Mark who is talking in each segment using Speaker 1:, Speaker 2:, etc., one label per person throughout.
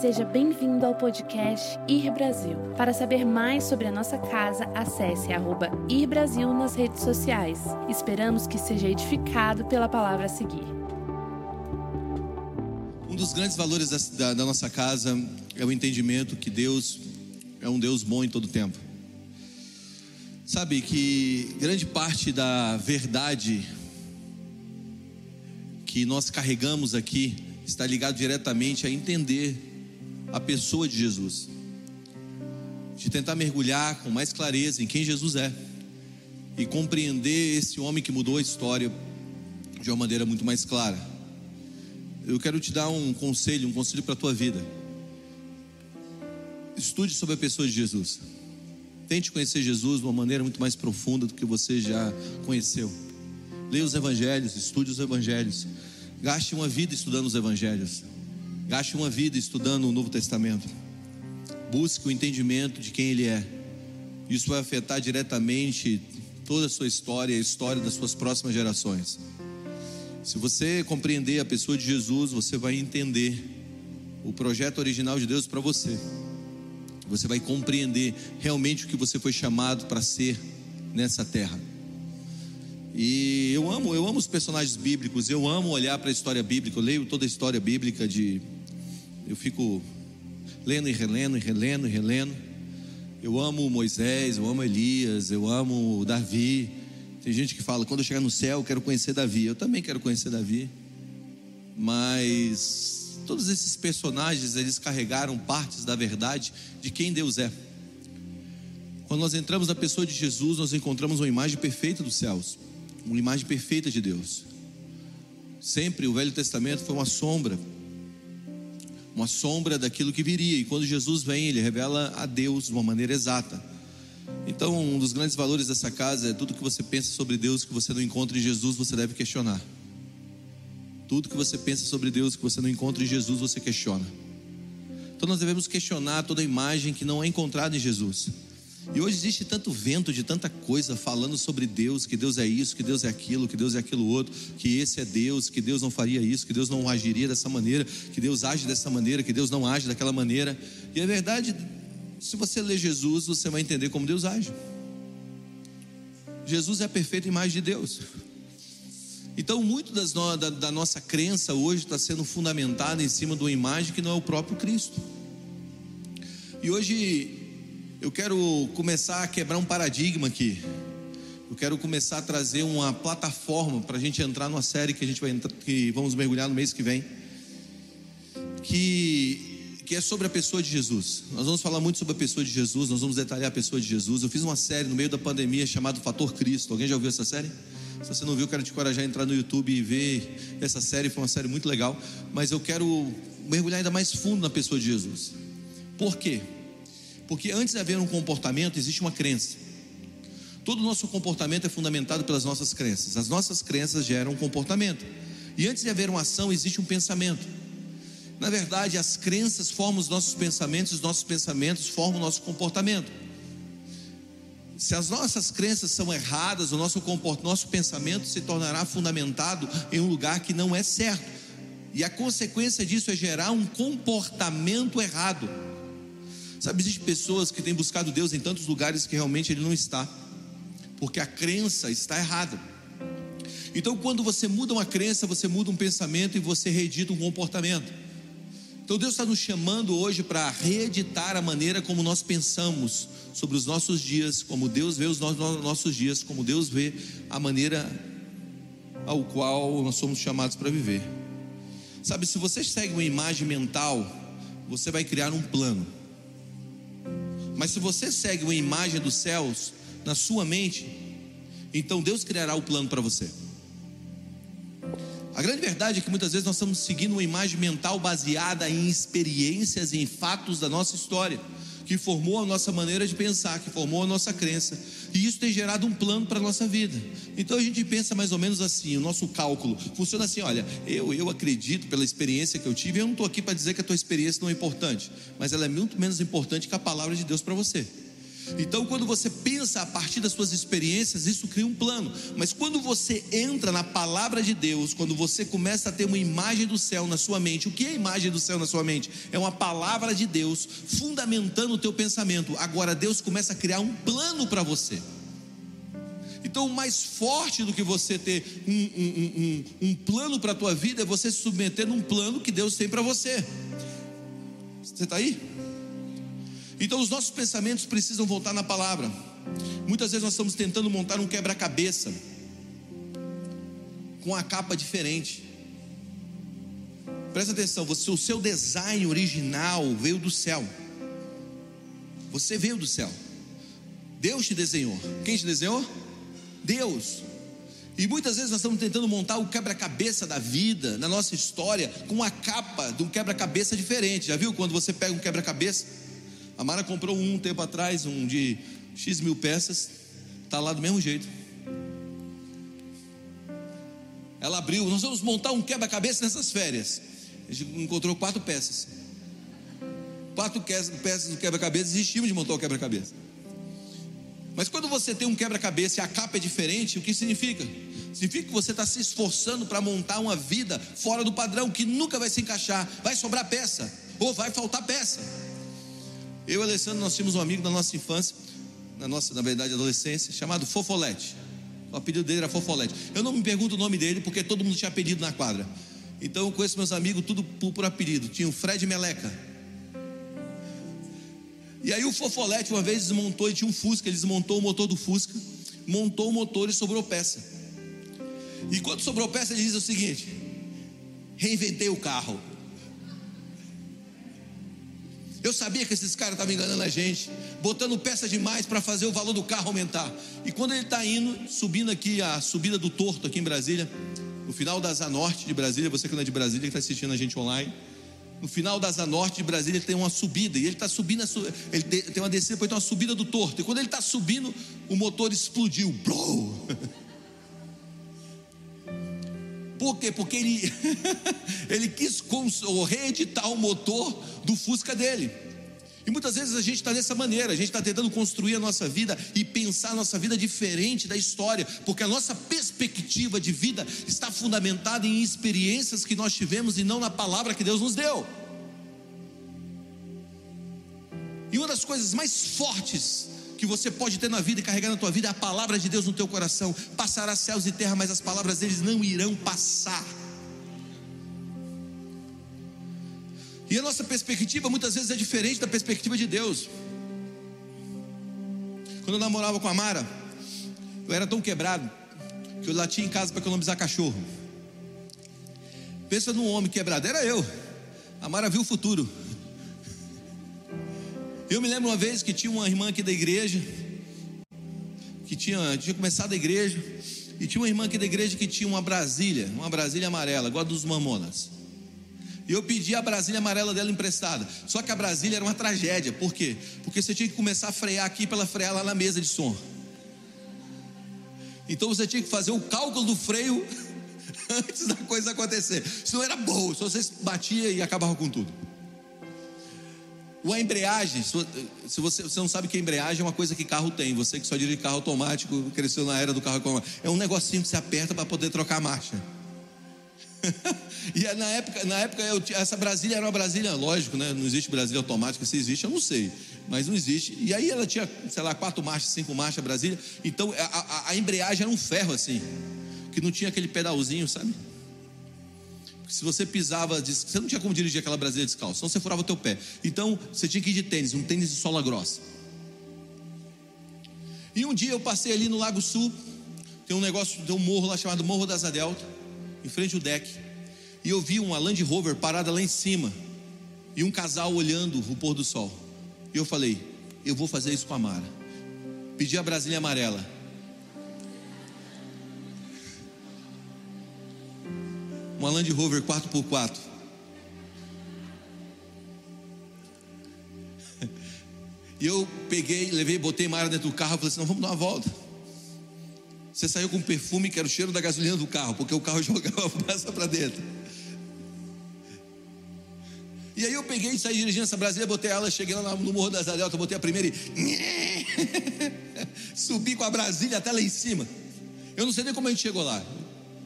Speaker 1: Seja bem-vindo ao podcast Ir Brasil. Para saber mais sobre a nossa casa, acesse arroba Ir Brasil nas redes sociais. Esperamos que seja edificado pela palavra a seguir.
Speaker 2: Um dos grandes valores da, da, da nossa casa é o entendimento que Deus é um Deus bom em todo tempo. Sabe que grande parte da verdade que nós carregamos aqui está ligado diretamente a entender a pessoa de Jesus, de tentar mergulhar com mais clareza em quem Jesus é e compreender esse homem que mudou a história de uma maneira muito mais clara. Eu quero te dar um conselho, um conselho para a tua vida. Estude sobre a pessoa de Jesus. Tente conhecer Jesus de uma maneira muito mais profunda do que você já conheceu. Leia os evangelhos, estude os evangelhos. Gaste uma vida estudando os evangelhos. Gaste uma vida estudando o Novo Testamento. Busque o entendimento de quem Ele é. Isso vai afetar diretamente toda a sua história e a história das suas próximas gerações. Se você compreender a pessoa de Jesus, você vai entender o projeto original de Deus para você. Você vai compreender realmente o que você foi chamado para ser nessa terra. E eu amo, eu amo os personagens bíblicos, eu amo olhar para a história bíblica, eu leio toda a história bíblica de eu fico lendo e relendo e relendo e relendo. Eu amo Moisés, eu amo Elias, eu amo Davi. Tem gente que fala, quando eu chegar no céu, eu quero conhecer Davi. Eu também quero conhecer Davi. Mas todos esses personagens, eles carregaram partes da verdade de quem Deus é. Quando nós entramos na pessoa de Jesus, nós encontramos uma imagem perfeita dos céus, uma imagem perfeita de Deus. Sempre o Velho Testamento foi uma sombra uma sombra daquilo que viria. E quando Jesus vem, ele revela a Deus de uma maneira exata. Então, um dos grandes valores dessa casa é tudo que você pensa sobre Deus que você não encontra em Jesus, você deve questionar. Tudo que você pensa sobre Deus que você não encontra em Jesus, você questiona. Então, nós devemos questionar toda imagem que não é encontrada em Jesus. E hoje existe tanto vento de tanta coisa falando sobre Deus, que Deus é isso, que Deus é aquilo, que Deus é aquilo outro, que esse é Deus, que Deus não faria isso, que Deus não agiria dessa maneira, que Deus age dessa maneira, que Deus não age daquela maneira. E é verdade, se você ler Jesus, você vai entender como Deus age. Jesus é a perfeita imagem de Deus. Então, muito das no, da, da nossa crença hoje está sendo fundamentada em cima de uma imagem que não é o próprio Cristo. E hoje eu quero começar a quebrar um paradigma aqui. Eu quero começar a trazer uma plataforma para a gente entrar numa série que a gente vai entrar, que vamos mergulhar no mês que vem, que, que é sobre a pessoa de Jesus. Nós vamos falar muito sobre a pessoa de Jesus, nós vamos detalhar a pessoa de Jesus. Eu fiz uma série no meio da pandemia chamada Fator Cristo. Alguém já ouviu essa série? Se você não viu, quero te encorajar a entrar no YouTube e ver essa série. Foi uma série muito legal. Mas eu quero mergulhar ainda mais fundo na pessoa de Jesus. Por quê? Porque antes de haver um comportamento, existe uma crença. Todo o nosso comportamento é fundamentado pelas nossas crenças. As nossas crenças geram um comportamento. E antes de haver uma ação, existe um pensamento. Na verdade, as crenças formam os nossos pensamentos, os nossos pensamentos formam o nosso comportamento. Se as nossas crenças são erradas, o nosso, nosso pensamento se tornará fundamentado em um lugar que não é certo. E a consequência disso é gerar um comportamento errado. Sabe, existem pessoas que têm buscado Deus em tantos lugares que realmente Ele não está, porque a crença está errada. Então, quando você muda uma crença, você muda um pensamento e você reedita um comportamento. Então, Deus está nos chamando hoje para reeditar a maneira como nós pensamos sobre os nossos dias, como Deus vê os nossos dias, como Deus vê a maneira ao qual nós somos chamados para viver. Sabe, se você segue uma imagem mental, você vai criar um plano. Mas se você segue uma imagem dos céus na sua mente, então Deus criará o plano para você. A grande verdade é que muitas vezes nós estamos seguindo uma imagem mental baseada em experiências e em fatos da nossa história que formou a nossa maneira de pensar, que formou a nossa crença. E isso tem gerado um plano para a nossa vida. Então a gente pensa mais ou menos assim: o nosso cálculo funciona assim: olha, eu, eu acredito pela experiência que eu tive, eu não estou aqui para dizer que a tua experiência não é importante, mas ela é muito menos importante que a palavra de Deus para você. Então, quando você pensa a partir das suas experiências, isso cria um plano. Mas quando você entra na palavra de Deus, quando você começa a ter uma imagem do céu na sua mente, o que é a imagem do céu na sua mente? É uma palavra de Deus fundamentando o teu pensamento. Agora Deus começa a criar um plano para você. Então, mais forte do que você ter um, um, um, um plano para a tua vida é você se submeter num plano que Deus tem para você. Você está aí? Então os nossos pensamentos precisam voltar na palavra. Muitas vezes nós estamos tentando montar um quebra-cabeça com a capa diferente. Presta atenção, você, o seu design original veio do céu. Você veio do céu. Deus te desenhou. Quem te desenhou? Deus. E muitas vezes nós estamos tentando montar o quebra-cabeça da vida, na nossa história, com a capa de um quebra-cabeça diferente. Já viu quando você pega um quebra-cabeça? A Mara comprou um, um tempo atrás, um de X mil peças, está lá do mesmo jeito. Ela abriu, nós vamos montar um quebra-cabeça nessas férias. A gente encontrou quatro peças. Quatro peças do quebra-cabeça, desistimos de montar o quebra-cabeça. Mas quando você tem um quebra-cabeça e a capa é diferente, o que significa? Significa que você está se esforçando para montar uma vida fora do padrão, que nunca vai se encaixar, vai sobrar peça, ou vai faltar peça. Eu e Alessandro, nós tínhamos um amigo da nossa infância, na nossa, na verdade, adolescência, chamado Fofolete. O apelido dele era Fofolete. Eu não me pergunto o nome dele, porque todo mundo tinha apelido na quadra. Então eu conheço meus amigos tudo por apelido. Tinha o Fred Meleca. E aí o Fofolete uma vez desmontou, ele tinha um Fusca, ele desmontou o motor do Fusca, montou o motor e sobrou peça. E quando sobrou peça, ele diz o seguinte: reinventei o carro. Eu sabia que esses caras estavam enganando a gente, botando peça demais para fazer o valor do carro aumentar. E quando ele está indo, subindo aqui a subida do Torto aqui em Brasília, no final da Asa Norte de Brasília, você que não é de Brasília, que está assistindo a gente online, no final da Asa Norte de Brasília ele tem uma subida, e ele está subindo, ele tem uma descida, depois tem uma subida do Torto. E quando ele está subindo, o motor explodiu. Blow! Por quê? Porque ele, ele quis reeditar o motor do Fusca dele. E muitas vezes a gente está dessa maneira, a gente está tentando construir a nossa vida e pensar a nossa vida diferente da história, porque a nossa perspectiva de vida está fundamentada em experiências que nós tivemos e não na palavra que Deus nos deu. E uma das coisas mais fortes que você pode ter na vida e carregar na tua vida é a palavra de Deus no teu coração. Passará céus e terra, mas as palavras deles não irão passar. E a nossa perspectiva muitas vezes é diferente da perspectiva de Deus. Quando eu namorava com a Mara, eu era tão quebrado que eu latia em casa para economizar cachorro. Pensa num homem quebrado, era eu. A Mara viu o futuro. Eu me lembro uma vez que tinha uma irmã aqui da igreja, que tinha, tinha começado a igreja, e tinha uma irmã aqui da igreja que tinha uma Brasília, uma Brasília amarela, igual a dos mamonas. E eu pedi a Brasília amarela dela emprestada. Só que a Brasília era uma tragédia. Por quê? Porque você tinha que começar a frear aqui para ela frear lá na mesa de som. Então você tinha que fazer o cálculo do freio antes da coisa acontecer. Isso não era bom, só você batia e acabava com tudo. A embreagem, se você, você não sabe que a embreagem é uma coisa que carro tem, você que só dirige carro automático, cresceu na era do carro automático, é um negocinho que você aperta para poder trocar a marcha. e na época, na época eu, essa Brasília era uma Brasília, lógico, né? Não existe Brasília automática, se existe, eu não sei, mas não existe. E aí ela tinha, sei lá, quatro marchas, cinco marchas Brasília. Então a, a, a embreagem era um ferro assim, que não tinha aquele pedalzinho, sabe? se você pisava, você não tinha como dirigir aquela Brasília descalço, senão você furava o teu pé. Então você tinha que ir de tênis, um tênis de sola grossa. E um dia eu passei ali no Lago Sul, tem um negócio, tem um morro lá chamado Morro da Asa Delta, em frente ao deck. E eu vi uma Land Rover parada lá em cima, e um casal olhando o pôr do sol. E eu falei, eu vou fazer isso com a Mara. Pedi a Brasília amarela. uma Land Rover 4x4. E eu peguei, levei, botei Mara dentro do carro e falei assim: não, vamos dar uma volta. Você saiu com perfume que era o cheiro da gasolina do carro, porque o carro jogava fumaça para dentro. E aí eu peguei e saí dirigindo essa Brasília, botei ela, cheguei lá no Morro das Adeltas, botei a primeira e. Subi com a Brasília até lá em cima. Eu não sei nem como a gente chegou lá.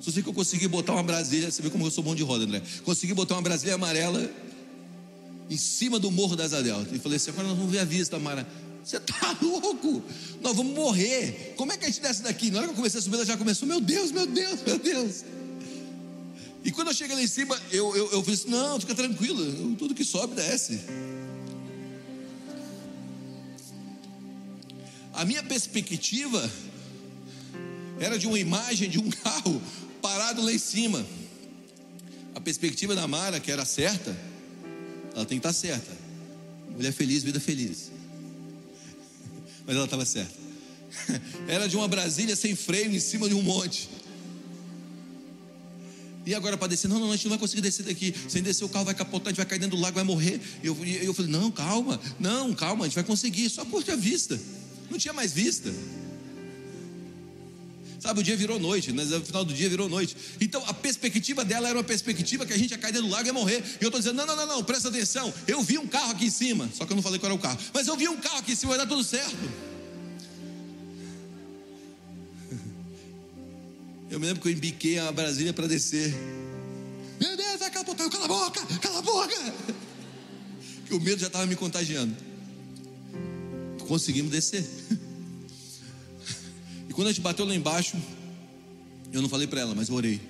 Speaker 2: Só sei que eu consegui botar uma Brasília. Você vê como eu sou bom de roda, André. Consegui botar uma Brasília amarela em cima do Morro das Adeltas. E falei assim: agora nós vamos ver a vista, Mara. Você está louco? Nós vamos morrer. Como é que a gente desce daqui? Na hora que eu comecei a subir, ela já começou: Meu Deus, meu Deus, meu Deus. E quando eu cheguei lá em cima, eu, eu, eu falei assim: Não, fica tranquilo, tudo que sobe desce. A minha perspectiva era de uma imagem de um carro parado lá em cima. A perspectiva da Mara, que era certa, ela tem que estar certa. Mulher feliz, vida feliz. Mas ela estava certa. Era de uma Brasília sem freio em cima de um monte. E agora para descer, não, não, a gente não vai conseguir descer daqui. Sem descer o carro vai capotar, a gente vai cair dentro do lago, vai morrer. E eu, eu falei, não, calma, não, calma, a gente vai conseguir, só curte a vista. Não tinha mais vista. Sabe, o dia virou noite, mas no final do dia virou noite. Então a perspectiva dela era uma perspectiva que a gente ia cair dentro do lago e ia morrer. E eu estou dizendo: não, não, não, não, presta atenção. Eu vi um carro aqui em cima, só que eu não falei qual era o carro, mas eu vi um carro aqui em cima, vai dar tudo certo. Eu me lembro que eu embiquei a Brasília para descer. Meu Deus, vai capotar, cala a boca, cala a boca. Que o medo já estava me contagiando. Conseguimos descer. Quando a gente bateu lá embaixo, eu não falei para ela, mas eu orei,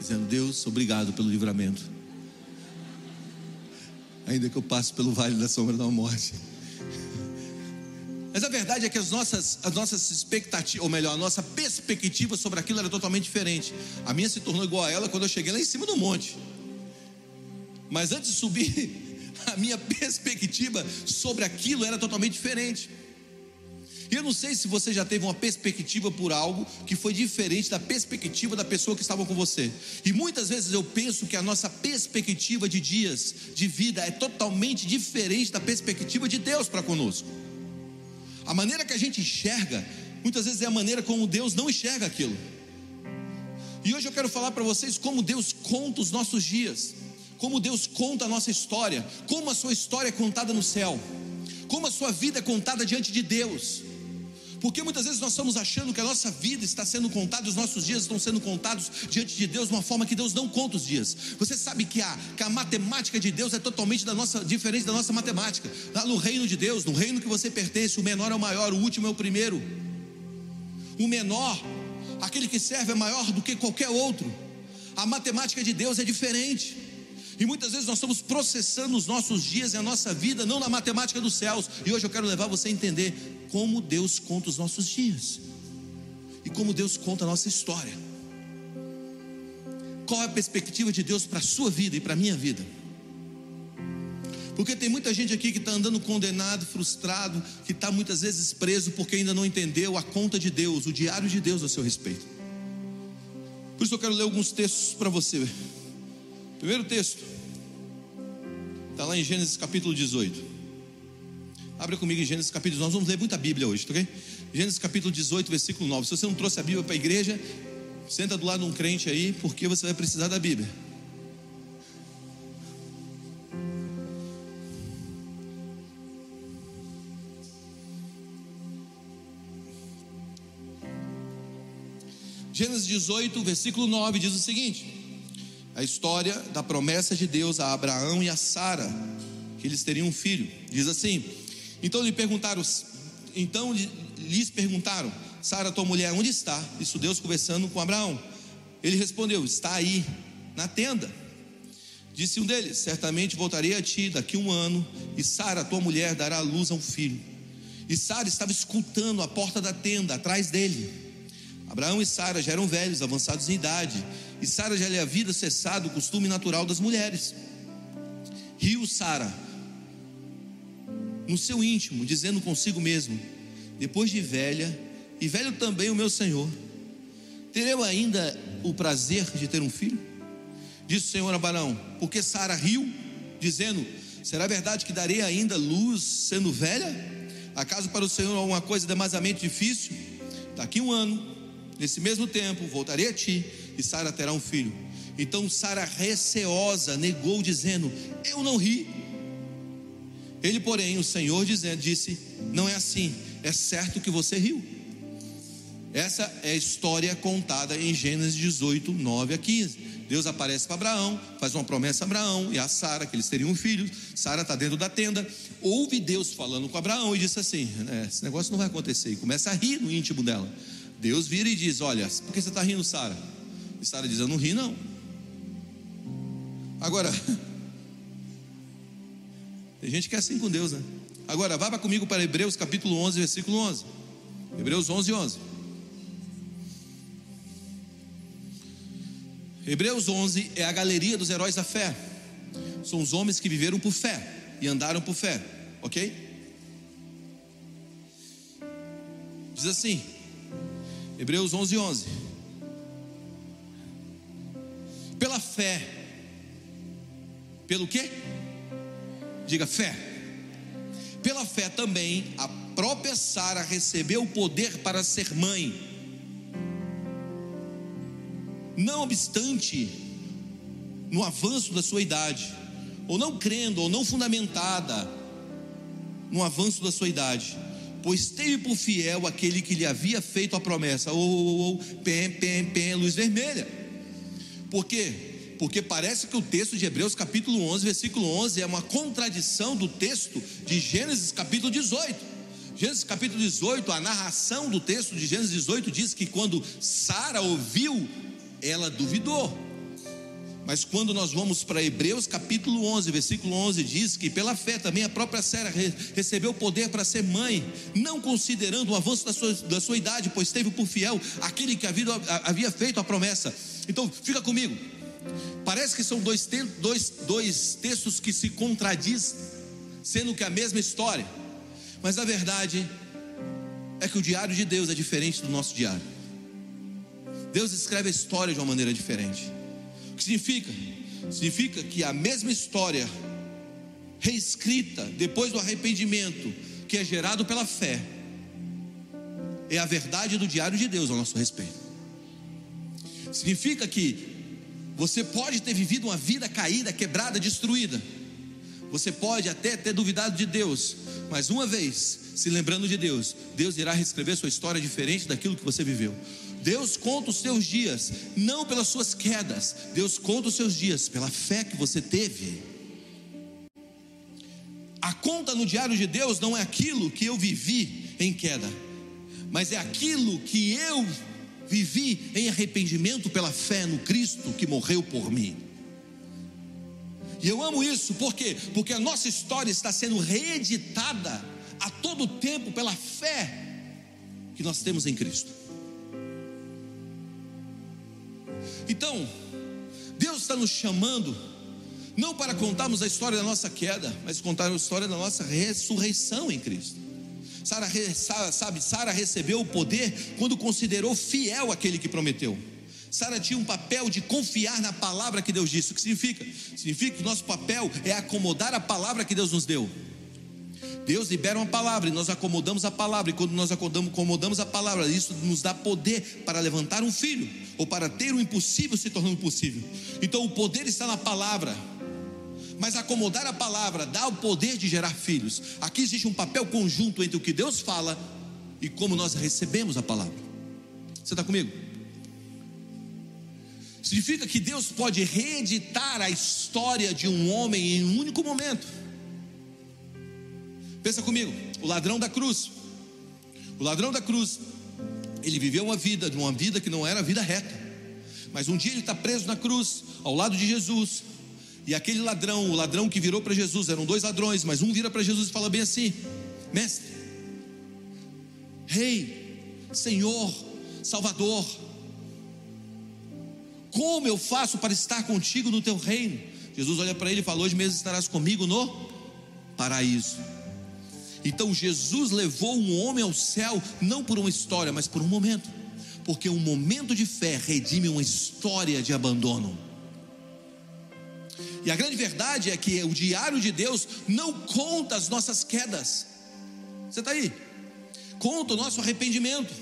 Speaker 2: dizendo: Deus, obrigado pelo livramento. Ainda que eu passe pelo vale da sombra da morte. Mas a verdade é que as nossas, as nossas expectativas, ou melhor, a nossa perspectiva sobre aquilo era totalmente diferente. A minha se tornou igual a ela quando eu cheguei lá em cima do monte. Mas antes de subir, a minha perspectiva sobre aquilo era totalmente diferente. Não sei se você já teve uma perspectiva por algo que foi diferente da perspectiva da pessoa que estava com você. E muitas vezes eu penso que a nossa perspectiva de dias, de vida, é totalmente diferente da perspectiva de Deus para conosco. A maneira que a gente enxerga, muitas vezes é a maneira como Deus não enxerga aquilo. E hoje eu quero falar para vocês como Deus conta os nossos dias, como Deus conta a nossa história, como a sua história é contada no céu, como a sua vida é contada diante de Deus. Porque muitas vezes nós estamos achando que a nossa vida está sendo contada, os nossos dias estão sendo contados diante de Deus de uma forma que Deus não conta os dias. Você sabe que a, que a matemática de Deus é totalmente da nossa, diferente da nossa matemática. Lá no reino de Deus, no reino que você pertence, o menor é o maior, o último é o primeiro. O menor, aquele que serve é maior do que qualquer outro. A matemática de Deus é diferente. E muitas vezes nós estamos processando os nossos dias e a nossa vida não na matemática dos céus. E hoje eu quero levar você a entender como Deus conta os nossos dias e como Deus conta a nossa história. Qual é a perspectiva de Deus para a sua vida e para a minha vida? Porque tem muita gente aqui que está andando condenado, frustrado, que está muitas vezes preso porque ainda não entendeu a conta de Deus, o diário de Deus a seu respeito. Por isso eu quero ler alguns textos para você. Primeiro texto, está lá em Gênesis capítulo 18. Abra comigo em Gênesis capítulo 18. Nós vamos ler muita Bíblia hoje, tá ok? Gênesis capítulo 18, versículo 9. Se você não trouxe a Bíblia para a igreja, senta do lado de um crente aí, porque você vai precisar da Bíblia. Gênesis 18, versículo 9 diz o seguinte: a história da promessa de Deus a Abraão e a Sara, que eles teriam um filho. Diz assim: Então lhe perguntaram, então lhes perguntaram, Sara, tua mulher, onde está? Isso Deus conversando com Abraão. Ele respondeu: Está aí, na tenda. Disse um deles: Certamente voltarei a ti daqui um ano, e Sara, tua mulher, dará à luz a um filho. E Sara estava escutando a porta da tenda, atrás dele. Abraão e Sara já eram velhos, avançados em idade, e Sara já lhe havia cessado o costume natural das mulheres. Riu Sara no seu íntimo, dizendo consigo mesmo: Depois de velha, e velho também o meu senhor, terei eu ainda o prazer de ter um filho? Disse o Senhor a Abraão: Porque Sara riu, dizendo: Será verdade que darei ainda luz sendo velha? Acaso para o Senhor alguma coisa demasiadamente difícil? Daqui um ano, nesse mesmo tempo, voltarei a ti e Sara terá um filho. Então Sara, receosa, negou, dizendo: Eu não ri. Ele, porém, o Senhor dizendo, disse: Não é assim, é certo que você riu. Essa é a história contada em Gênesis 18, 9 a 15. Deus aparece para Abraão, faz uma promessa a Abraão e a Sara, que eles teriam um filho. Sara está dentro da tenda. Ouve Deus falando com Abraão e disse assim: é, Esse negócio não vai acontecer. E começa a rir no íntimo dela. Deus vira e diz: Olha, por que você está rindo, Sara? E Sara diz: Eu não ri, não. Agora, tem gente que é assim com Deus, né? Agora, vá comigo para Hebreus capítulo 11, versículo 11. Hebreus 11, 11. Hebreus 11 é a galeria dos heróis da fé. São os homens que viveram por fé e andaram por fé, ok? Diz assim, Hebreus 11, 11. Pela fé, pelo quê? Diga fé. Pela fé também, a própria Sara recebeu o poder para ser mãe. Não obstante, no avanço da sua idade, ou não crendo, ou não fundamentada no avanço da sua idade, pois teve por fiel aquele que lhe havia feito a promessa. Ou, ou, ou, pem, pem, pem, luz vermelha. Por quê? Porque parece que o texto de Hebreus capítulo 11, versículo 11 é uma contradição do texto de Gênesis capítulo 18. Gênesis capítulo 18, a narração do texto de Gênesis 18 diz que quando Sara ouviu, ela duvidou. Mas quando nós vamos para Hebreus capítulo 11, versículo 11, diz que pela fé também a própria Sara recebeu poder para ser mãe, não considerando o avanço da sua, da sua idade, pois teve por fiel aquele que havia, havia feito a promessa. Então, fica comigo. Parece que são dois, dois, dois textos que se contradizem, sendo que a mesma história, mas a verdade é que o diário de Deus é diferente do nosso diário. Deus escreve a história de uma maneira diferente. O que significa? Significa que a mesma história, reescrita depois do arrependimento, que é gerado pela fé, é a verdade do diário de Deus ao nosso respeito. Significa que você pode ter vivido uma vida caída, quebrada, destruída. Você pode até ter duvidado de Deus, mas uma vez se lembrando de Deus, Deus irá reescrever sua história diferente daquilo que você viveu. Deus conta os seus dias, não pelas suas quedas, Deus conta os seus dias pela fé que você teve. A conta no diário de Deus não é aquilo que eu vivi em queda, mas é aquilo que eu vivi em arrependimento pela fé no Cristo que morreu por mim. E eu amo isso, por quê? Porque a nossa história está sendo reeditada a todo tempo pela fé que nós temos em Cristo. Então, Deus está nos chamando, não para contarmos a história da nossa queda, mas contar a história da nossa ressurreição em Cristo. Sara, sabe, Sara recebeu o poder quando considerou fiel aquele que prometeu. Sara tinha um papel de confiar na palavra que Deus disse. O que significa? Significa que nosso papel é acomodar a palavra que Deus nos deu. Deus libera uma palavra e nós acomodamos a palavra, e quando nós acomodamos a palavra, isso nos dá poder para levantar um filho, ou para ter o impossível se tornando possível. Então o poder está na palavra. Mas acomodar a palavra dá o poder de gerar filhos. Aqui existe um papel conjunto entre o que Deus fala e como nós recebemos a palavra. Você está comigo? Significa que Deus pode reeditar a história de um homem em um único momento. Pensa comigo, o ladrão da cruz. O ladrão da cruz, ele viveu uma vida, uma vida que não era vida reta. Mas um dia ele está preso na cruz, ao lado de Jesus, e aquele ladrão, o ladrão que virou para Jesus, eram dois ladrões, mas um vira para Jesus e fala bem assim: Mestre, Rei, Senhor, Salvador, como eu faço para estar contigo no teu reino? Jesus olha para ele e fala: Hoje mesmo estarás comigo no paraíso. Então Jesus levou um homem ao céu, não por uma história, mas por um momento, porque um momento de fé redime uma história de abandono. E a grande verdade é que o diário de Deus não conta as nossas quedas. Você está aí? Conta o nosso arrependimento.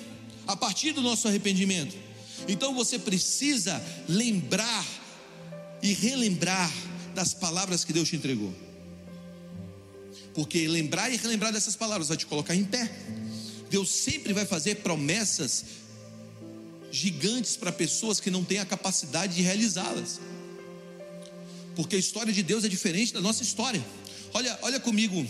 Speaker 2: A partir do nosso arrependimento. Então você precisa lembrar e relembrar das palavras que Deus te entregou. Porque lembrar e relembrar dessas palavras vai te colocar em pé. Deus sempre vai fazer promessas gigantes para pessoas que não têm a capacidade de realizá-las. Porque a história de Deus é diferente da nossa história. Olha, olha comigo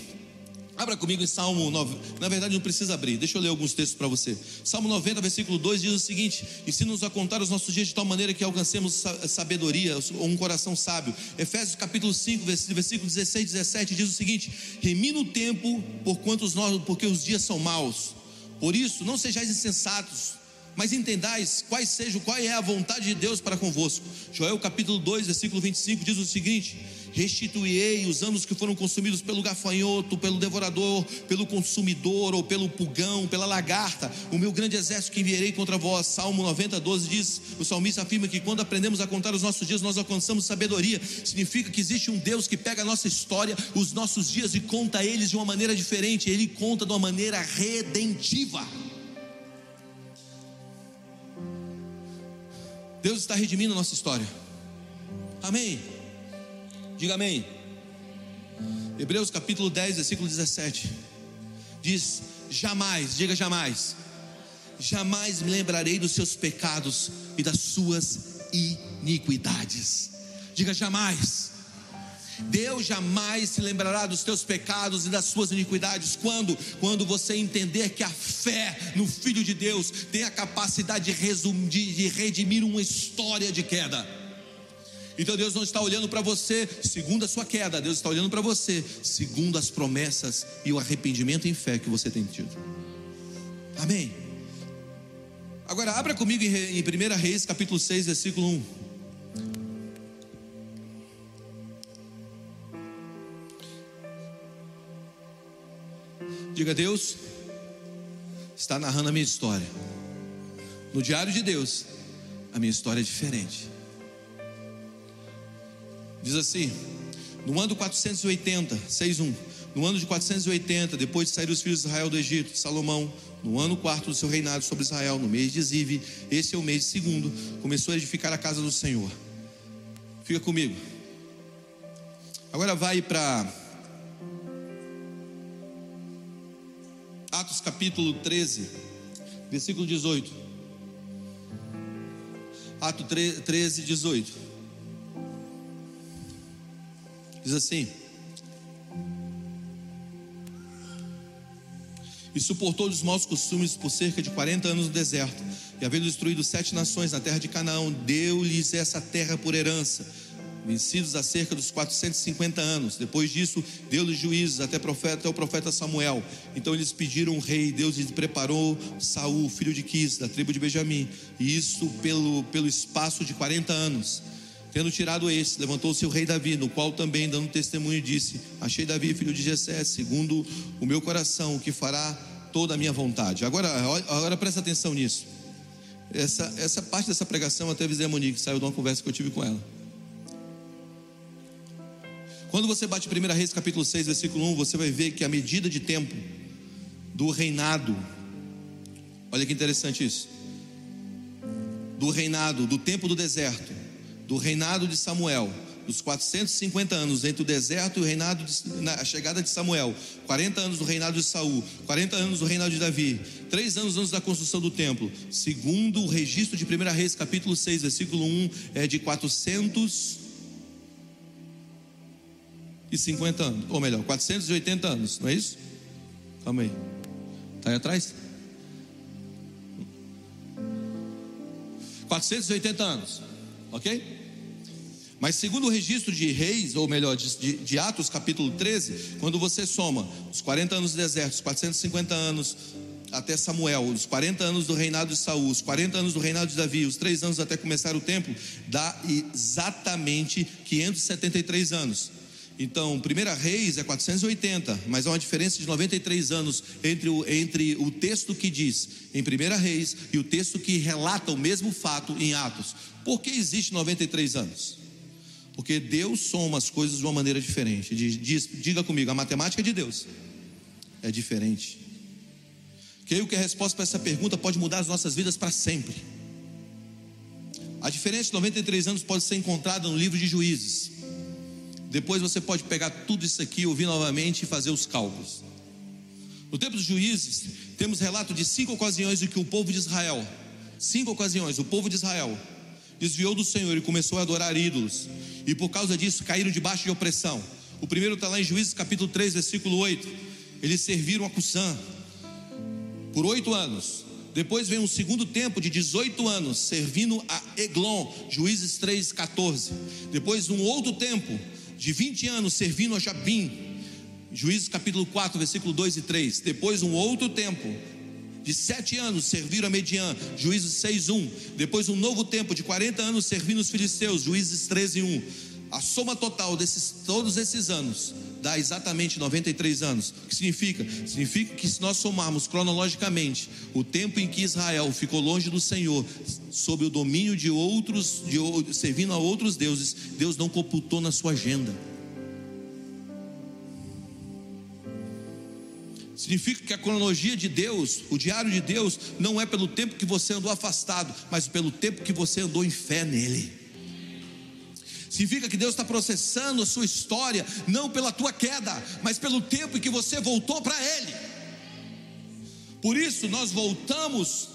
Speaker 2: Abra comigo em Salmo 9. Na verdade, não precisa abrir. Deixa eu ler alguns textos para você. Salmo 90, versículo 2 diz o seguinte: Ensina-nos a contar os nossos dias de tal maneira que alcancemos sabedoria ou um coração sábio. Efésios capítulo 5, versículo 16 e 17 diz o seguinte: Remina o tempo, por quantos nós, porque os dias são maus. Por isso, não sejais insensatos, mas entendais quais seja, qual é a vontade de Deus para convosco. Joel capítulo 2, versículo 25 diz o seguinte: Restituirei os anos que foram consumidos pelo gafanhoto, pelo devorador, pelo consumidor ou pelo pulgão, pela lagarta, o meu grande exército que enviarei contra vós. Salmo 90, 12 diz: o salmista afirma que quando aprendemos a contar os nossos dias, nós alcançamos sabedoria. Significa que existe um Deus que pega a nossa história, os nossos dias e conta eles de uma maneira diferente. Ele conta de uma maneira redentiva. Deus está redimindo nossa história. Amém. Diga amém. Hebreus capítulo 10, versículo 17. Diz: Jamais, diga jamais. Jamais me lembrarei dos seus pecados e das suas iniquidades. Diga jamais. Deus jamais se lembrará dos teus pecados e das suas iniquidades. Quando? Quando você entender que a fé no Filho de Deus tem a capacidade de, resumir, de redimir uma história de queda. Então Deus não está olhando para você segundo a sua queda, Deus está olhando para você segundo as promessas e o arrependimento em fé que você tem tido. Amém. Agora abra comigo em 1 Reis, capítulo 6, versículo 1. Diga, Deus está narrando a minha história. No diário de Deus, a minha história é diferente. Diz assim: no ano 480, 6.1, no ano de 480, depois de sair os filhos de Israel do Egito, Salomão, no ano quarto do seu reinado sobre Israel, no mês de Zive, esse é o mês segundo, começou a edificar a casa do Senhor. Fica comigo. Agora vai para capítulo 13, versículo 18. Ato 13, 18. Diz assim: E suportou os maus costumes por cerca de 40 anos no deserto, e havendo destruído sete nações na terra de Canaã, deu-lhes essa terra por herança, vencidos há cerca dos 450 anos. Depois disso, deu-lhes juízes até, profeta, até o profeta Samuel. Então eles pediram um rei, Deus lhes preparou Saul, filho de Quis, da tribo de Benjamim, e isso pelo, pelo espaço de 40 anos. Tendo tirado esse, levantou-se o rei Davi, no qual também, dando testemunho, disse: Achei Davi, filho de Jessé, segundo o meu coração, que fará toda a minha vontade. Agora, agora presta atenção nisso. Essa, essa parte dessa pregação até avisei a Monique, saiu de uma conversa que eu tive com ela. Quando você bate 1 Reis capítulo 6, versículo 1, você vai ver que a medida de tempo do reinado, olha que interessante isso, do reinado, do tempo do deserto, do reinado de Samuel, dos 450 anos entre o deserto e o reinado de, a chegada de Samuel, 40 anos do reinado de Saul, 40 anos do reinado de Davi, 3 anos antes da construção do templo. Segundo o registro de 1 Reis, capítulo 6, versículo 1, é de 450 anos, ou melhor, 480 anos, não é isso? Calma aí. Está aí atrás? 480 anos ok? Mas segundo o registro de Reis, ou melhor, de, de, Atos capítulo 13, quando você soma os 40 anos do deserto, os 450 anos até Samuel, os 40 anos do reinado de Saul, os 40 anos do reinado de Davi, os 3 anos até começar o templo, dá exatamente 573 anos. Então, Primeira Reis é 480, mas há uma diferença de 93 anos entre o, entre o texto que diz em Primeira Reis e o texto que relata o mesmo fato em Atos. Por que existe 93 anos? Porque Deus soma as coisas de uma maneira diferente. Diz, diz, diga comigo, a matemática de Deus é diferente. Creio que a resposta para essa pergunta pode mudar as nossas vidas para sempre. A diferença de 93 anos pode ser encontrada no livro de Juízes. Depois você pode pegar tudo isso aqui, ouvir novamente e fazer os cálculos. No tempo dos juízes, temos relato de cinco ocasiões em que o povo de Israel, cinco ocasiões, o povo de Israel desviou do Senhor e começou a adorar ídolos, e por causa disso caíram debaixo de opressão. O primeiro está lá em Juízes capítulo 3, versículo 8. Eles serviram a Cussã por oito anos. Depois vem um segundo tempo de 18 anos, servindo a Eglon, Juízes 3, 14. Depois um outro tempo de 20 anos, servindo a Jabim, Juízes capítulo 4, versículo 2 e 3. Depois um outro tempo de sete anos serviram a Median, Juízes 6, 1. Depois um novo tempo de 40 anos servindo os filisteus, Juízes 13, 1. A soma total desses todos esses anos dá exatamente 93 anos. O que significa? Significa que se nós somarmos cronologicamente o tempo em que Israel ficou longe do Senhor, sob o domínio de outros, de, servindo a outros deuses, Deus não computou na sua agenda. Significa que a cronologia de Deus, o diário de Deus, não é pelo tempo que você andou afastado, mas pelo tempo que você andou em fé nele. Significa que Deus está processando a sua história, não pela tua queda, mas pelo tempo em que você voltou para Ele. Por isso, nós voltamos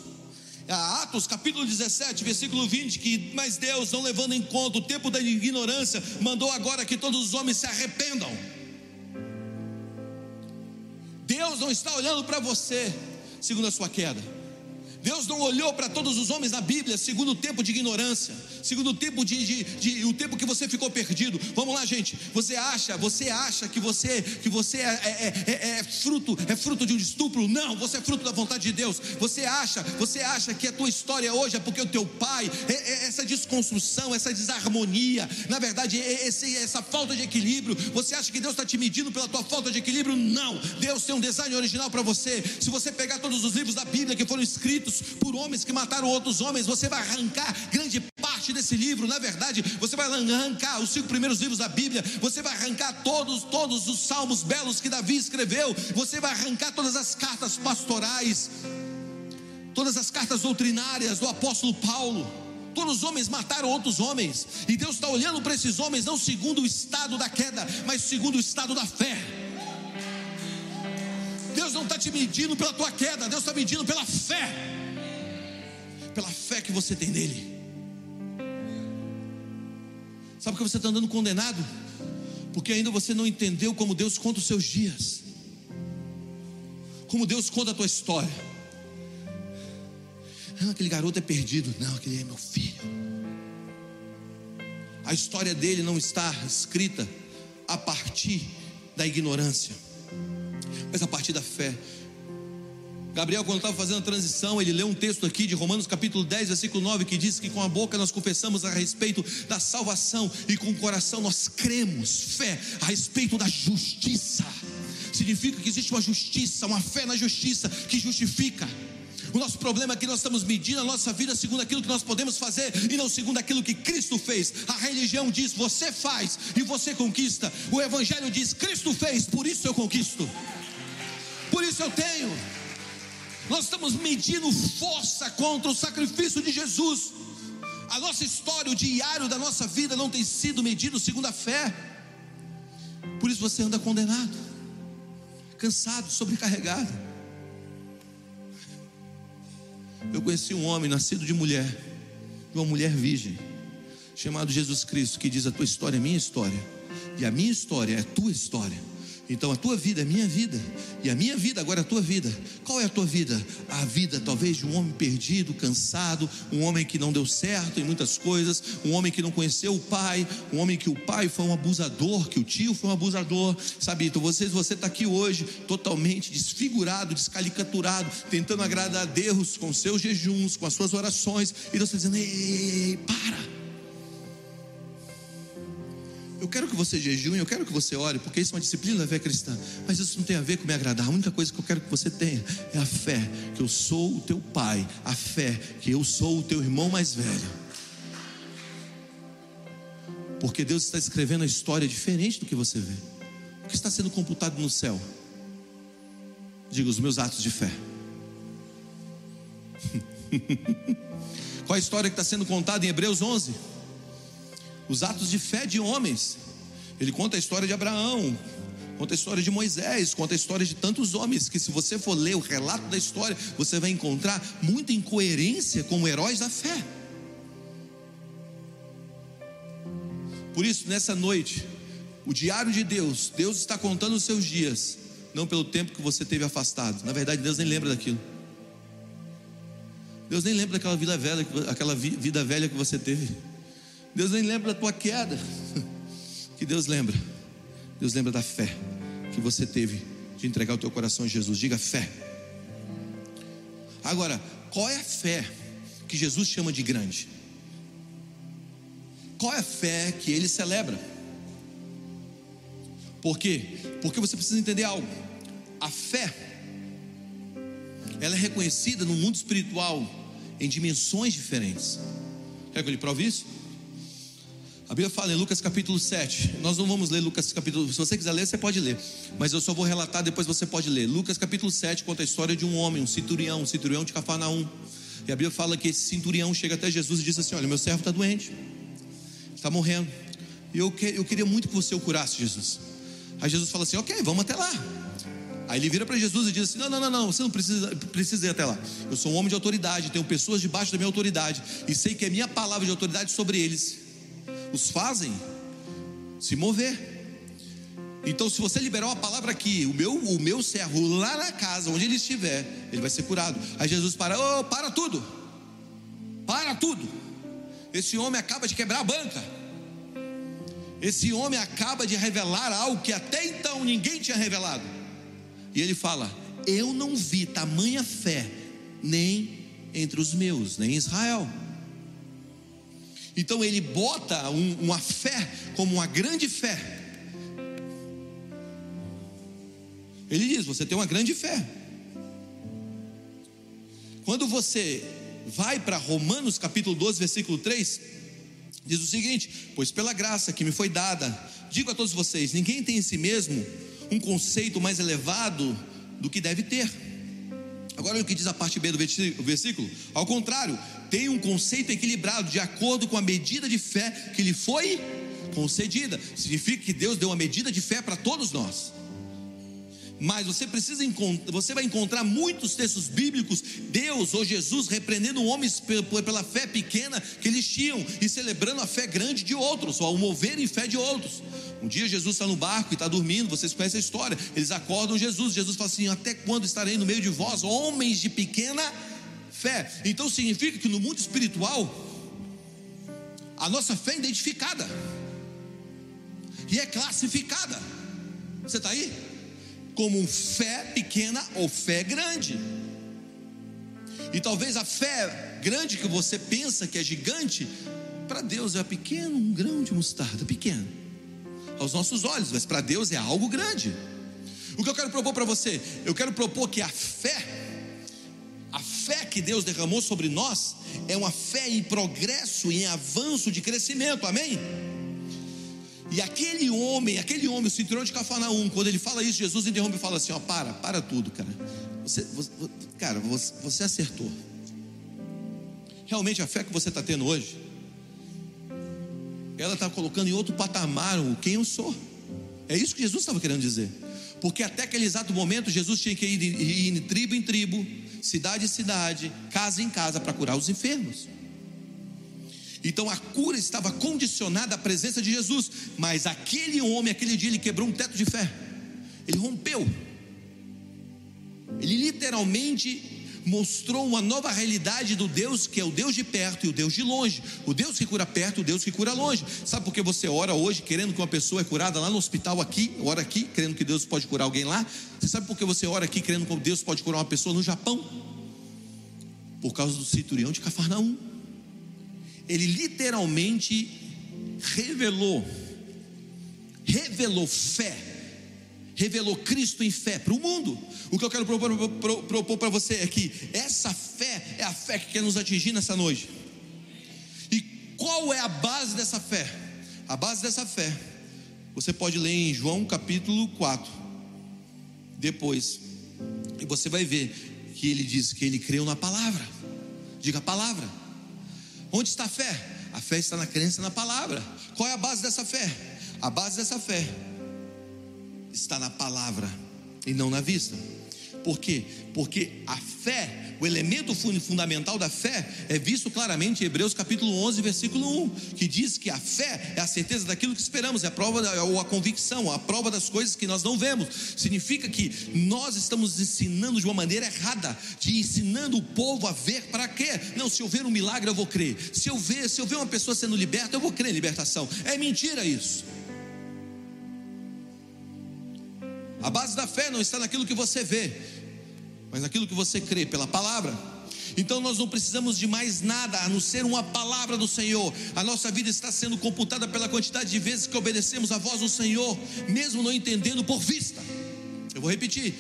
Speaker 2: a Atos capítulo 17, versículo 20, que mas Deus, não levando em conta o tempo da ignorância, mandou agora que todos os homens se arrependam. Deus não está olhando para você segundo a sua queda. Deus não olhou para todos os homens na Bíblia segundo o tempo de ignorância, segundo tempo de, de, de, o tempo que você ficou perdido. Vamos lá, gente. Você acha, você acha que você que você é, é, é, é, fruto é fruto de um estupro? Não, você é fruto da vontade de Deus. Você acha, você acha que a tua história hoje é porque o teu pai é, é essa desconstrução, essa desarmonia, na verdade é esse, essa falta de equilíbrio. Você acha que Deus está te medindo pela tua falta de equilíbrio? Não. Deus tem um design original para você. Se você pegar todos os livros da Bíblia que foram escritos por homens que mataram outros homens, você vai arrancar grande parte desse livro. Na verdade, você vai arrancar os cinco primeiros livros da Bíblia, você vai arrancar todos, todos os salmos belos que Davi escreveu, você vai arrancar todas as cartas pastorais, todas as cartas doutrinárias do apóstolo Paulo. Todos os homens mataram outros homens, e Deus está olhando para esses homens não segundo o estado da queda, mas segundo o estado da fé. Deus não está te medindo pela tua queda, Deus está medindo pela fé pela fé que você tem nele. Sabe por que você está andando condenado? Porque ainda você não entendeu como Deus conta os seus dias, como Deus conta a tua história. Não, aquele garoto é perdido. Não, aquele é meu filho. A história dele não está escrita a partir da ignorância, mas a partir da fé. Gabriel, quando estava fazendo a transição, ele leu um texto aqui de Romanos capítulo 10, versículo 9, que diz que com a boca nós confessamos a respeito da salvação e com o coração nós cremos, fé, a respeito da justiça. Significa que existe uma justiça, uma fé na justiça que justifica. O nosso problema é que nós estamos medindo a nossa vida segundo aquilo que nós podemos fazer e não segundo aquilo que Cristo fez. A religião diz: você faz e você conquista. O Evangelho diz: Cristo fez, por isso eu conquisto. Por isso eu tenho. Nós estamos medindo força contra o sacrifício de Jesus. A nossa história, o diário da nossa vida não tem sido medido segundo a fé. Por isso você anda condenado, cansado, sobrecarregado. Eu conheci um homem nascido de mulher, de uma mulher virgem, chamado Jesus Cristo, que diz: A tua história é minha história, e a minha história é a tua história. Então a tua vida é minha vida, e a minha vida agora é a tua vida. Qual é a tua vida? A vida talvez de um homem perdido, cansado, um homem que não deu certo em muitas coisas, um homem que não conheceu o pai, um homem que o pai foi um abusador, que o tio foi um abusador. Sabe, então você você está aqui hoje totalmente desfigurado, descalicaturado, tentando agradar a Deus com seus jejuns, com as suas orações, e Deus está dizendo: ei, para eu quero que você jejue, eu quero que você ore, porque isso é uma disciplina da fé cristã. Mas isso não tem a ver com me agradar. A única coisa que eu quero que você tenha é a fé que eu sou o teu pai, a fé que eu sou o teu irmão mais velho. Porque Deus está escrevendo a história diferente do que você vê. O que está sendo computado no céu? Diga os meus atos de fé. Qual a história que está sendo contada em Hebreus 11? Os atos de fé de homens. Ele conta a história de Abraão, conta a história de Moisés, conta a história de tantos homens que, se você for ler o relato da história, você vai encontrar muita incoerência como heróis da fé. Por isso, nessa noite, o diário de Deus, Deus está contando os seus dias, não pelo tempo que você teve afastado. Na verdade, Deus nem lembra daquilo. Deus nem lembra daquela vida velha, aquela vida velha que você teve. Deus nem lembra da tua queda. Que Deus lembra. Deus lembra da fé que você teve de entregar o teu coração a Jesus. Diga fé. Agora, qual é a fé que Jesus chama de grande? Qual é a fé que ele celebra? Por quê? Porque você precisa entender algo. A fé ela é reconhecida no mundo espiritual em dimensões diferentes. Quer que eu lhe prove isso? A Bíblia fala em Lucas capítulo 7. Nós não vamos ler Lucas capítulo. Se você quiser ler, você pode ler. Mas eu só vou relatar, depois você pode ler. Lucas capítulo 7 conta a história de um homem, um centurião, um centurião de Cafarnaum. E a Bíblia fala que esse centurião chega até Jesus e diz assim: Olha, meu servo está doente, está morrendo. E eu, que, eu queria muito que você o curasse, Jesus. Aí Jesus fala assim: Ok, vamos até lá. Aí ele vira para Jesus e diz assim: Não, não, não, não, você não precisa, precisa ir até lá. Eu sou um homem de autoridade, tenho pessoas debaixo da minha autoridade, e sei que a minha palavra de autoridade sobre eles os fazem se mover. Então, se você liberar uma palavra aqui, o meu, o meu servo lá na casa, onde ele estiver, ele vai ser curado. Aí Jesus para, oh, para tudo, para tudo. Esse homem acaba de quebrar a banca. Esse homem acaba de revelar algo que até então ninguém tinha revelado. E ele fala: Eu não vi tamanha fé, nem entre os meus, nem em Israel. Então ele bota um, uma fé como uma grande fé. Ele diz: Você tem uma grande fé. Quando você vai para Romanos capítulo 12, versículo 3, diz o seguinte: Pois pela graça que me foi dada, digo a todos vocês: ninguém tem em si mesmo um conceito mais elevado do que deve ter. Agora olha o que diz a parte B do versículo. Ao contrário, tem um conceito equilibrado, de acordo com a medida de fé que lhe foi concedida. Significa que Deus deu uma medida de fé para todos nós. Mas você precisa você vai encontrar muitos textos bíblicos, Deus ou Jesus repreendendo homens pela fé pequena que eles tinham e celebrando a fé grande de outros, ou ao mover em fé de outros. Um dia Jesus está no barco e está dormindo, vocês conhecem a história. Eles acordam Jesus, Jesus fala assim: Até quando estarei no meio de vós, homens de pequena fé? Então significa que no mundo espiritual, a nossa fé é identificada e é classificada. Você está aí? como fé pequena ou fé grande. E talvez a fé grande que você pensa que é gigante, para Deus é pequeno, um grão de mostarda, pequeno. Aos nossos olhos, mas para Deus é algo grande. O que eu quero propor para você? Eu quero propor que a fé, a fé que Deus derramou sobre nós, é uma fé em progresso, em avanço de crescimento, amém? E aquele homem, aquele homem, o cinturão de Cafarnaum, quando ele fala isso, Jesus interrompe e fala assim: ó, para, para tudo, cara. Você, você cara, você, você acertou. Realmente a fé que você está tendo hoje, ela está colocando em outro patamar o quem eu sou. É isso que Jesus estava querendo dizer. Porque até aquele exato momento, Jesus tinha que ir, ir, ir tribo em tribo, cidade em cidade, casa em casa, para curar os enfermos. Então a cura estava condicionada à presença de Jesus, mas aquele homem, aquele dia, ele quebrou um teto de fé, ele rompeu, ele literalmente mostrou uma nova realidade do Deus que é o Deus de perto e o Deus de longe, o Deus que cura perto e o Deus que cura longe. Sabe por que você ora hoje querendo que uma pessoa é curada lá no hospital aqui, ora aqui, querendo que Deus pode curar alguém lá? Você sabe por que você ora aqui querendo que Deus pode curar uma pessoa no Japão? Por causa do cinturão de Cafarnaum ele literalmente revelou, revelou fé, revelou Cristo em fé para o mundo. O que eu quero propor para você é que essa fé é a fé que quer nos atingir nessa noite. E qual é a base dessa fé? A base dessa fé, você pode ler em João capítulo 4, depois, e você vai ver que ele diz que ele creu na palavra. Diga a palavra. Onde está a fé? A fé está na crença na palavra. Qual é a base dessa fé? A base dessa fé está na palavra e não na vista. Por quê? Porque a fé, o elemento fundamental da fé é visto claramente em Hebreus capítulo 11, versículo 1, que diz que a fé é a certeza daquilo que esperamos, é a prova ou a convicção, a prova das coisas que nós não vemos. Significa que nós estamos ensinando de uma maneira errada, de ensinando o povo a ver para quê? Não, se eu ver um milagre eu vou crer. Se eu ver, se eu ver uma pessoa sendo liberta, eu vou crer em libertação. É mentira isso. A base da fé não está naquilo que você vê, mas naquilo que você crê pela palavra. Então nós não precisamos de mais nada a não ser uma palavra do Senhor. A nossa vida está sendo computada pela quantidade de vezes que obedecemos a voz do Senhor, mesmo não entendendo por vista. Eu vou repetir: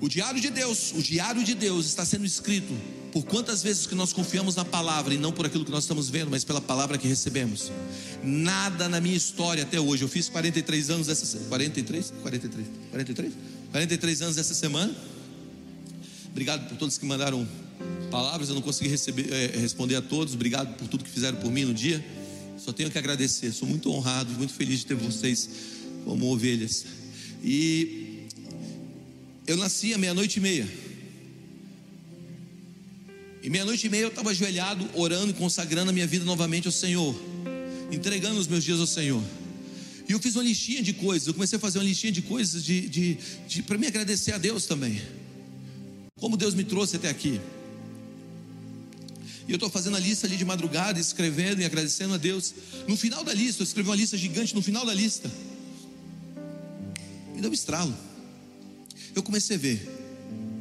Speaker 2: o diário de Deus, o diário de Deus está sendo escrito por quantas vezes que nós confiamos na palavra e não por aquilo que nós estamos vendo, mas pela palavra que recebemos. Nada na minha história até hoje. Eu fiz 43 anos essa 43, 43, 43, 43 anos essa semana. Obrigado por todos que mandaram palavras. Eu não consegui receber, é, responder a todos. Obrigado por tudo que fizeram por mim no dia. Só tenho que agradecer. Sou muito honrado, muito feliz de ter vocês como ovelhas. E eu nasci à meia-noite e meia. E meia-noite e meia eu estava ajoelhado, orando e consagrando a minha vida novamente ao Senhor, entregando os meus dias ao Senhor. E eu fiz uma listinha de coisas, eu comecei a fazer uma listinha de coisas de, de, de para me agradecer a Deus também. Como Deus me trouxe até aqui. E eu estou fazendo a lista ali de madrugada, escrevendo e agradecendo a Deus. No final da lista, eu escrevi uma lista gigante no final da lista. Me deu um estralo. Eu comecei a ver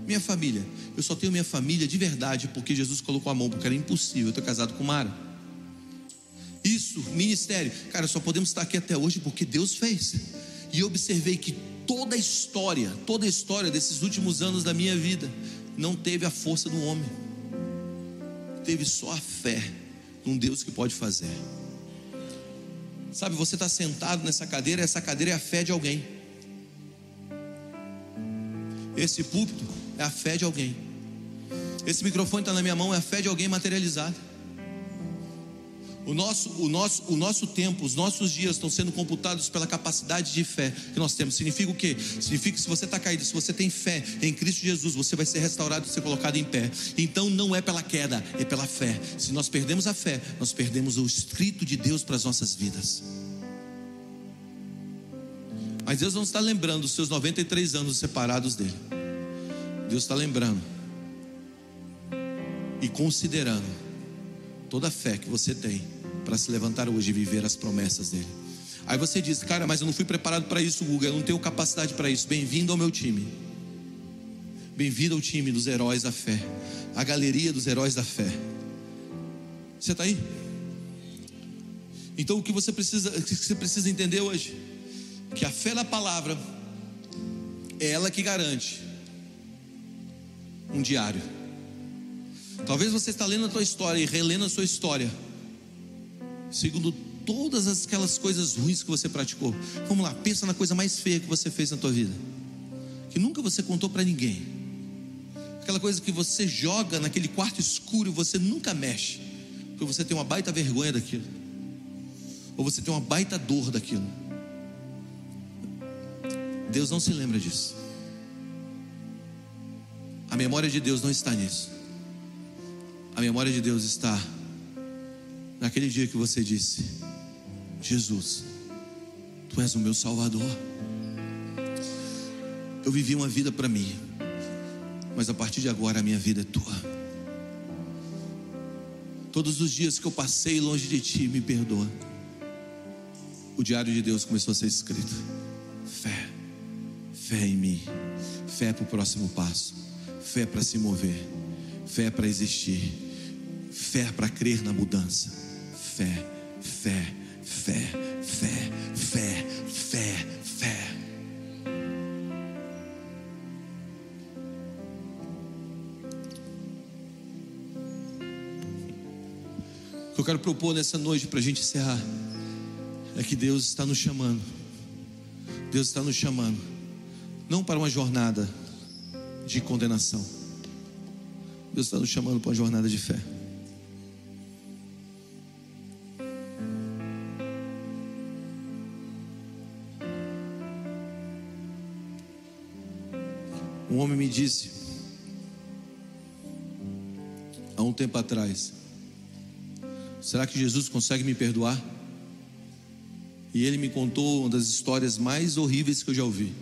Speaker 2: minha família. Eu só tenho minha família de verdade porque Jesus colocou a mão, porque era impossível. Eu estou casado com Mara. Isso, ministério. Cara, só podemos estar aqui até hoje porque Deus fez. E observei que toda a história, toda a história desses últimos anos da minha vida, não teve a força do homem, teve só a fé num Deus que pode fazer. Sabe, você está sentado nessa cadeira, essa cadeira é a fé de alguém. Esse púlpito é a fé de alguém. Esse microfone está na minha mão, é a fé de alguém materializada. O nosso, o, nosso, o nosso tempo, os nossos dias estão sendo computados pela capacidade de fé que nós temos. Significa o quê? Significa que se você está caído, se você tem fé em Cristo Jesus, você vai ser restaurado e ser colocado em pé. Então não é pela queda, é pela fé. Se nós perdemos a fé, nós perdemos o escrito de Deus para as nossas vidas. Mas Deus não está lembrando os seus 93 anos separados dele. Deus está lembrando e considerando toda a fé que você tem para se levantar hoje e viver as promessas dele. Aí você diz, cara, mas eu não fui preparado para isso, Guga, eu não tenho capacidade para isso. Bem-vindo ao meu time. Bem-vindo ao time dos heróis da fé, a galeria dos heróis da fé. Você está aí? Então o que você precisa, que você precisa entender hoje, que a fé na palavra é ela que garante um diário. Talvez você está lendo a tua história e relendo a sua história, segundo todas aquelas coisas ruins que você praticou. Vamos lá, pensa na coisa mais feia que você fez na tua vida, que nunca você contou para ninguém. Aquela coisa que você joga naquele quarto escuro e você nunca mexe, porque você tem uma baita vergonha daquilo, ou você tem uma baita dor daquilo. Deus não se lembra disso. A memória de Deus não está nisso. A memória de Deus está naquele dia que você disse: Jesus, Tu és o meu Salvador. Eu vivi uma vida para mim, mas a partir de agora a minha vida é tua. Todos os dias que eu passei longe de Ti, me perdoa. O diário de Deus começou a ser escrito. Fé, fé em mim, fé para o próximo passo, fé para se mover, fé para existir, fé para crer na mudança, fé, fé, fé, fé, fé, fé, fé. O que eu quero propor nessa noite para a gente encerrar é que Deus está nos chamando. Deus está nos chamando, não para uma jornada de condenação. Deus está nos chamando para uma jornada de fé. Disse, há um tempo atrás, será que Jesus consegue me perdoar? E ele me contou uma das histórias mais horríveis que eu já ouvi.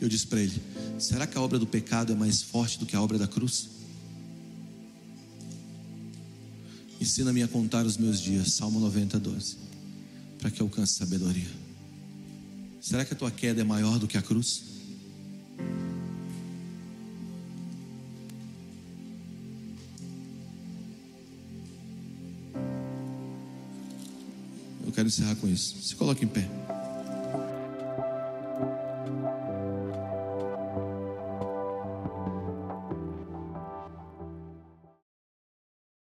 Speaker 2: Eu disse para ele: será que a obra do pecado é mais forte do que a obra da cruz? Ensina-me a contar os meus dias, Salmo 90, 12, para que alcance sabedoria. Será que a tua queda é maior do que a cruz? Eu quero encerrar com isso. Se coloque em pé.